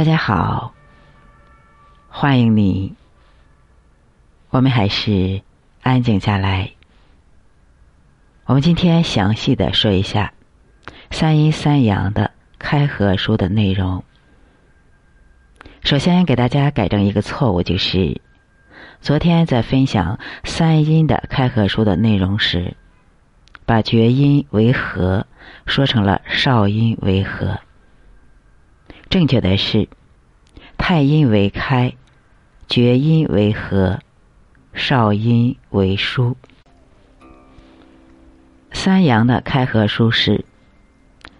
大家好，欢迎你。我们还是安静下来。我们今天详细的说一下三阴三阳的开合书的内容。首先给大家改正一个错误，就是昨天在分享三阴的开合书的内容时，把厥阴为合说成了少阴为合。正确的是，太阴为开，厥阴为合，少阴为疏。三阳的开合书是：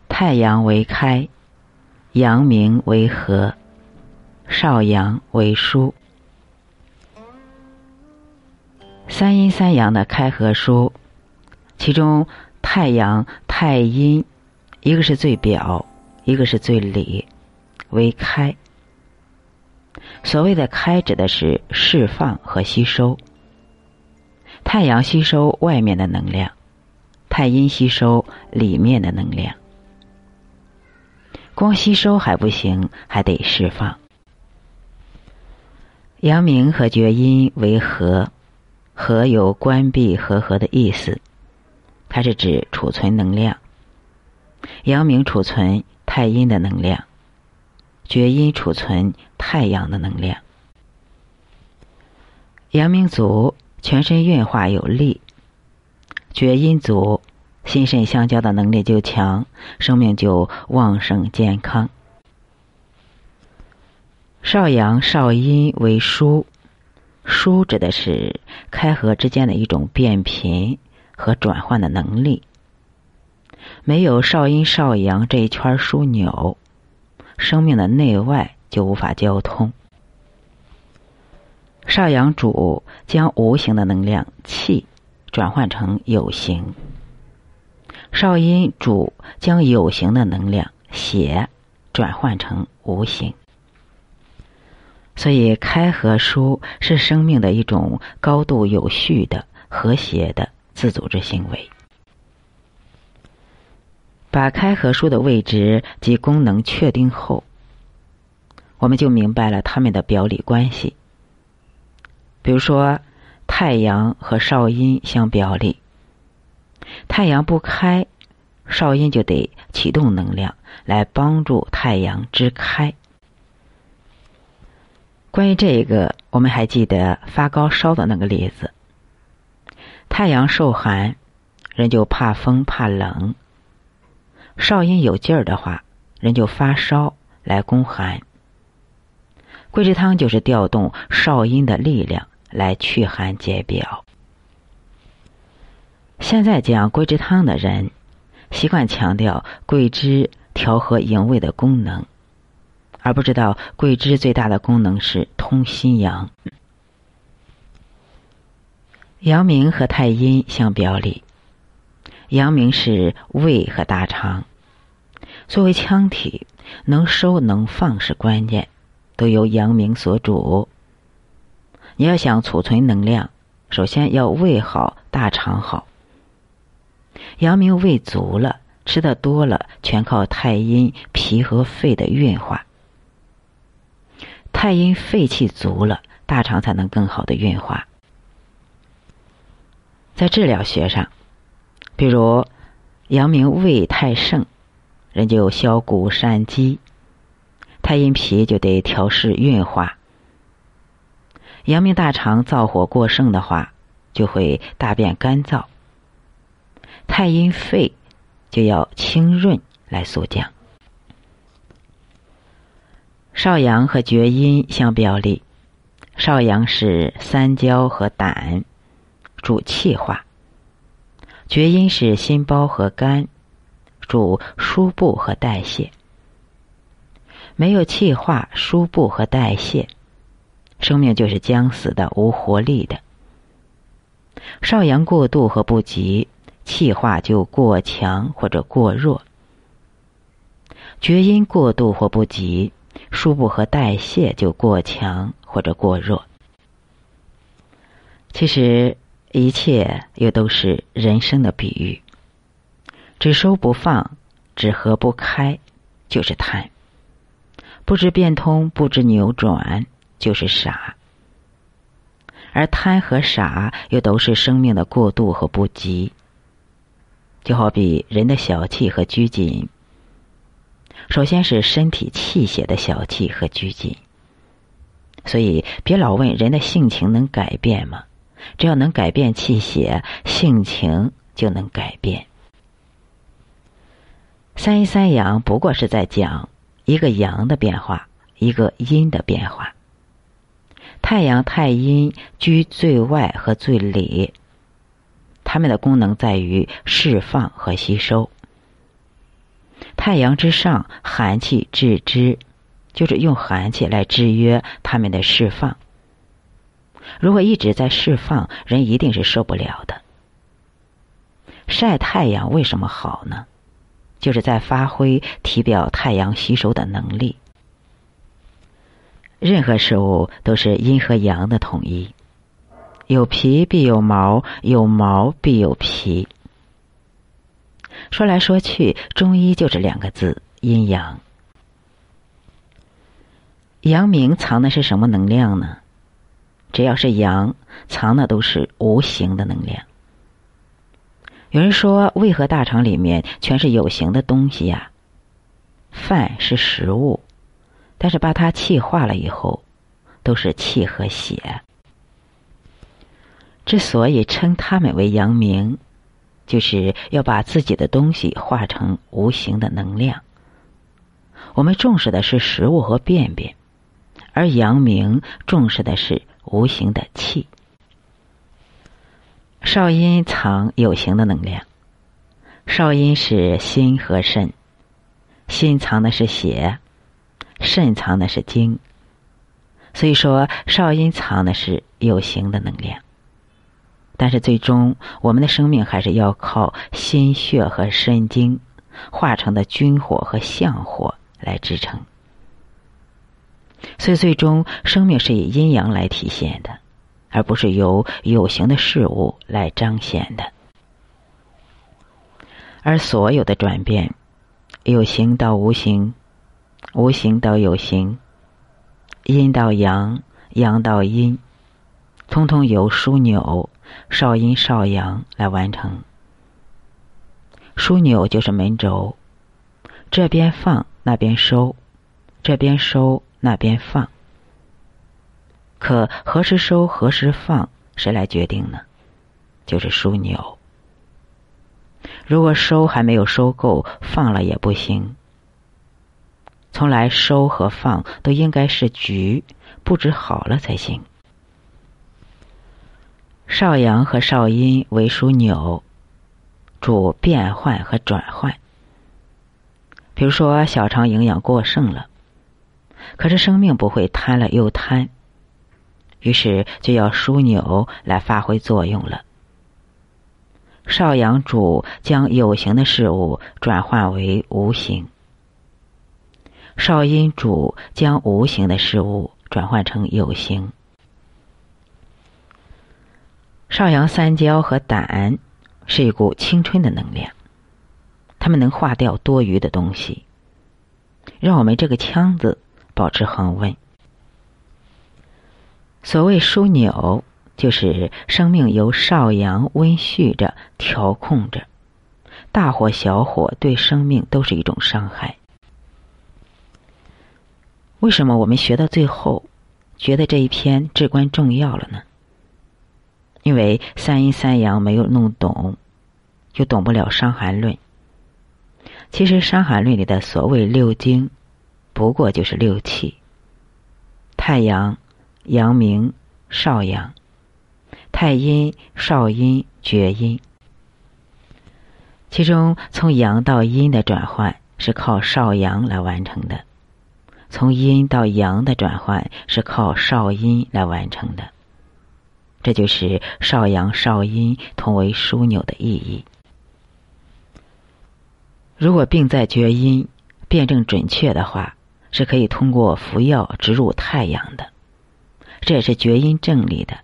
太阳为开，阳明为合，少阳为疏。三阴三阳的开合书，其中太阳、太阴，一个是最表，一个是最里。为开，所谓的开指的是释放和吸收。太阳吸收外面的能量，太阴吸收里面的能量。光吸收还不行，还得释放。阳明和厥阴为合，合有关闭和合的意思，它是指储存能量。阳明储存太阴的能量。厥阴储存太阳的能量，阳明足全身运化有力，厥阴足心肾相交的能力就强，生命就旺盛健康。少阳少阴为枢，枢指的是开合之间的一种变频和转换的能力，没有少阴少阳这一圈枢纽。生命的内外就无法交通。少阳主将无形的能量气转换成有形，少阴主将有形的能量血转换成无形。所以，开合书是生命的一种高度有序的、和谐的自组织行为。把开合书的位置及功能确定后，我们就明白了它们的表里关系。比如说，太阳和少阴相表里，太阳不开，少阴就得启动能量来帮助太阳支开。关于这个，我们还记得发高烧的那个例子：太阳受寒，人就怕风怕冷。少阴有劲儿的话，人就发烧来攻寒。桂枝汤就是调动少阴的力量来祛寒解表。现在讲桂枝汤的人，习惯强调桂枝调和营卫的功能，而不知道桂枝最大的功能是通心阳。阳明和太阴相表里，阳明是胃和大肠。作为腔体，能收能放是关键，都由阳明所主。你要想储存能量，首先要胃好、大肠好。阳明胃足了，吃的多了，全靠太阴脾和肺的运化。太阴肺气足了，大肠才能更好的运化。在治疗学上，比如阳明胃太盛。人就消谷善饥，太阴脾就得调试运化。阳明大肠燥火过盛的话，就会大便干燥。太阴肺就要清润来肃降。少阳和厥阴相表里，少阳是三焦和胆，主气化；厥阴是心包和肝。主输布和代谢，没有气化、输布和代谢，生命就是将死的、无活力的。少阳过度和不及，气化就过强或者过弱；厥阴过度或不及，输布和代谢就过强或者过弱。其实，一切又都是人生的比喻。只收不放，只合不开，就是贪；不知变通，不知扭转，就是傻。而贪和傻又都是生命的过度和不及。就好比人的小气和拘谨，首先是身体气血的小气和拘谨。所以别老问人的性情能改变吗？只要能改变气血，性情就能改变。三阴三阳不过是在讲一个阳的变化，一个阴的变化。太阳、太阴居最外和最里，它们的功能在于释放和吸收。太阳之上，寒气制之，就是用寒气来制约它们的释放。如果一直在释放，人一定是受不了的。晒太阳为什么好呢？就是在发挥体表太阳吸收的能力。任何事物都是阴和阳的统一，有皮必有毛，有毛必有皮。说来说去，中医就是两个字：阴阳。阳明藏的是什么能量呢？只要是阳，藏的都是无形的能量。有人说，为何大肠里面全是有形的东西呀？饭是食物。但是把它气化了以后，都是气和血。之所以称他们为阳明，就是要把自己的东西化成无形的能量。我们重视的是食物和便便，而阳明重视的是无形的气。少阴藏有形的能量，少阴是心和肾，心藏的是血。肾藏的是精，所以说少阴藏的是有形的能量。但是最终，我们的生命还是要靠心血和肾精化成的军火和相火来支撑。所以最终，生命是以阴阳来体现的，而不是由有形的事物来彰显的。而所有的转变，有形到无形。无形到有形，阴到阳，阳到阴，通通由枢纽少阴少阳来完成。枢纽就是门轴，这边放，那边收，这边收，那边放。可何时收，何时放，谁来决定呢？就是枢纽。如果收还没有收够，放了也不行。从来收和放都应该是局布置好了才行。少阳和少阴为枢纽，主变换和转换。比如说，小肠营养过剩了，可是生命不会贪了又贪，于是就要枢纽来发挥作用了。少阳主将有形的事物转换为无形。少阴主将无形的事物转换成有形。少阳三焦和胆是一股青春的能量，它们能化掉多余的东西，让我们这个腔子保持恒温。所谓枢纽，就是生命由少阳温煦着调控着，大火小火对生命都是一种伤害。为什么我们学到最后，觉得这一篇至关重要了呢？因为三阴三阳没有弄懂，就懂不了《伤寒论》。其实《伤寒论》里的所谓六经，不过就是六气：太阳、阳明、少阳、太阴、少阴、厥阴。其中从阳到阴的转换是靠少阳来完成的。从阴到阳的转换是靠少阴来完成的，这就是少阳少阴同为枢纽的意义。如果病在厥阴，辩证准确的话，是可以通过服药植入太阳的。这也是厥阴症里的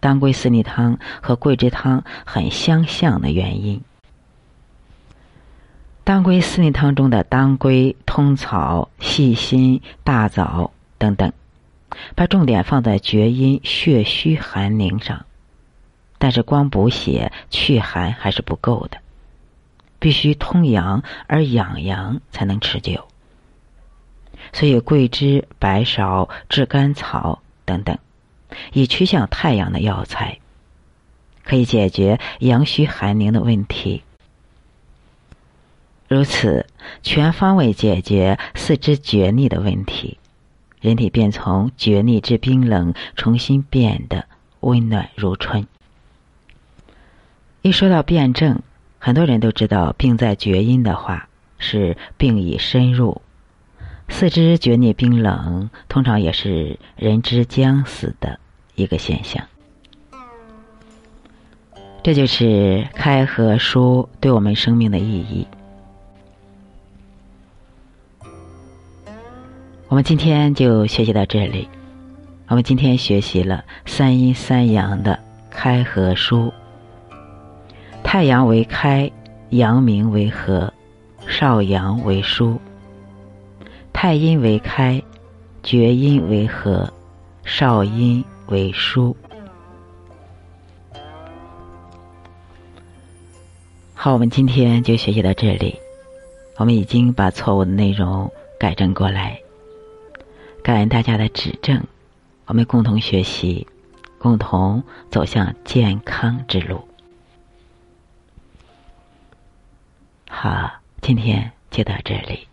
当归四逆汤和桂枝汤很相像的原因。当归四逆汤中的当归、通草、细辛、大枣等等，把重点放在厥阴血虚寒凝上。但是光补血祛寒还是不够的，必须通阳而养阳才能持久。所以桂枝、白芍、炙甘草等等，以趋向太阳的药材，可以解决阳虚寒凝的问题。如此，全方位解决四肢厥逆的问题，人体便从厥逆之冰冷，重新变得温暖如春。一说到辩证，很多人都知道病在厥阴的话是病已深入，四肢厥逆冰冷，通常也是人之将死的一个现象。这就是开合书对我们生命的意义。我们今天就学习到这里。我们今天学习了三阴三阳的开合书。太阳为开，阳明为和，少阳为疏；太阴为开，厥阴为和，少阴为疏。好，我们今天就学习到这里。我们已经把错误的内容改正过来，感恩大家的指正。我们共同学习，共同走向健康之路。好，今天就到这里。